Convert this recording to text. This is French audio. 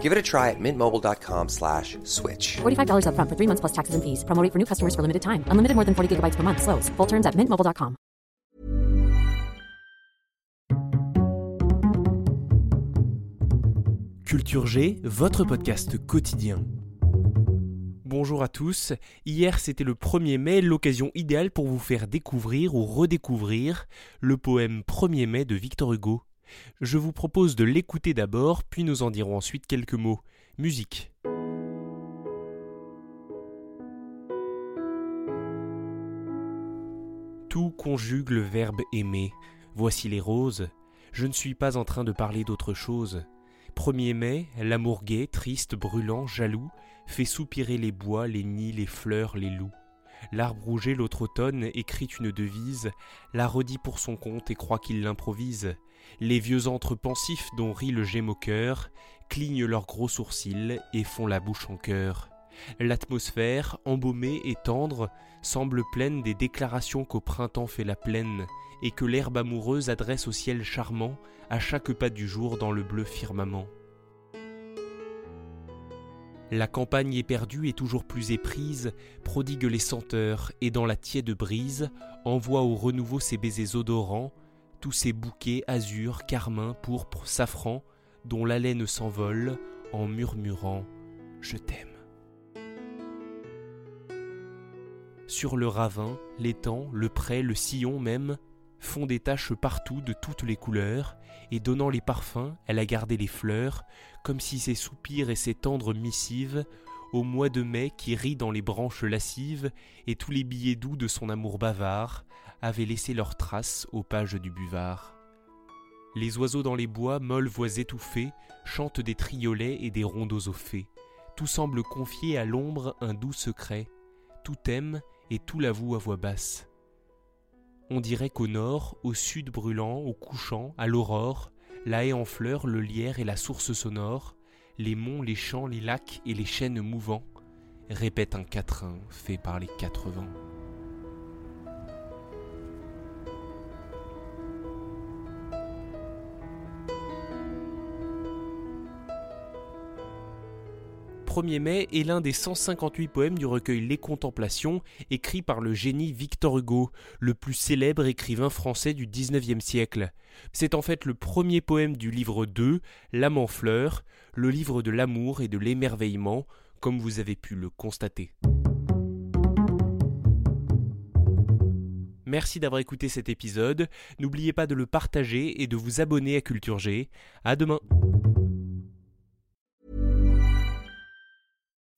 Give it a try at mintmobile.com slash switch. $45 upfront for three months plus taxes and fees. Promo rate for new customers for limited time. Unlimited more than 40 gigabytes per month. Slows. Full terms at mintmobile.com. Culture G, votre podcast quotidien. Bonjour à tous. Hier c'était le 1er mai, l'occasion idéale pour vous faire découvrir ou redécouvrir le poème 1er mai de Victor Hugo. Je vous propose de l'écouter d'abord, puis nous en dirons ensuite quelques mots. Musique. Tout conjugue le verbe aimer. Voici les roses. Je ne suis pas en train de parler d'autre chose. 1er mai, l'amour gai, triste, brûlant, jaloux, fait soupirer les bois, les nids, les fleurs, les loups. L'arbre rouget l'autre automne écrit une devise, la redit pour son compte et croit qu'il l'improvise. Les vieux antres pensifs dont rit le gémeau cœur clignent leurs gros sourcils et font la bouche en cœur. L'atmosphère, embaumée et tendre, semble pleine des déclarations qu'au printemps fait la plaine, et que l'herbe amoureuse adresse au ciel charmant à chaque pas du jour dans le bleu firmament. La campagne éperdue et toujours plus éprise prodigue les senteurs et dans la tiède brise envoie au renouveau ses baisers odorants, tous ces bouquets azur, carmin, pourpre, safran, dont l'haleine s'envole en murmurant Je t'aime. Sur le ravin, l'étang, le pré, le sillon même, font des taches partout de toutes les couleurs, et donnant les parfums, elle a gardé les fleurs, comme si ses soupirs et ses tendres missives, au mois de mai qui rit dans les branches lascives, et tous les billets doux de son amour bavard, avaient laissé leurs traces aux pages du buvard. Les oiseaux dans les bois, molles voix étouffées, chantent des triolets et des rondeaux au fées. Tout semble confier à l'ombre un doux secret. Tout aime et tout l'avoue à voix basse. On dirait qu'au nord, au sud brûlant, au couchant, à l'aurore, la haie en fleurs, le lierre et la source sonore, les monts, les champs, les lacs et les chênes mouvants, répètent un quatrain fait par les quatre vents. « 1er mai est l'un des 158 poèmes du recueil Les Contemplations, écrit par le génie Victor Hugo, le plus célèbre écrivain français du XIXe siècle. C'est en fait le premier poème du livre 2, L'âme en fleurs, le livre de l'amour et de l'émerveillement, comme vous avez pu le constater. Merci d'avoir écouté cet épisode. N'oubliez pas de le partager et de vous abonner à Culture G. À demain.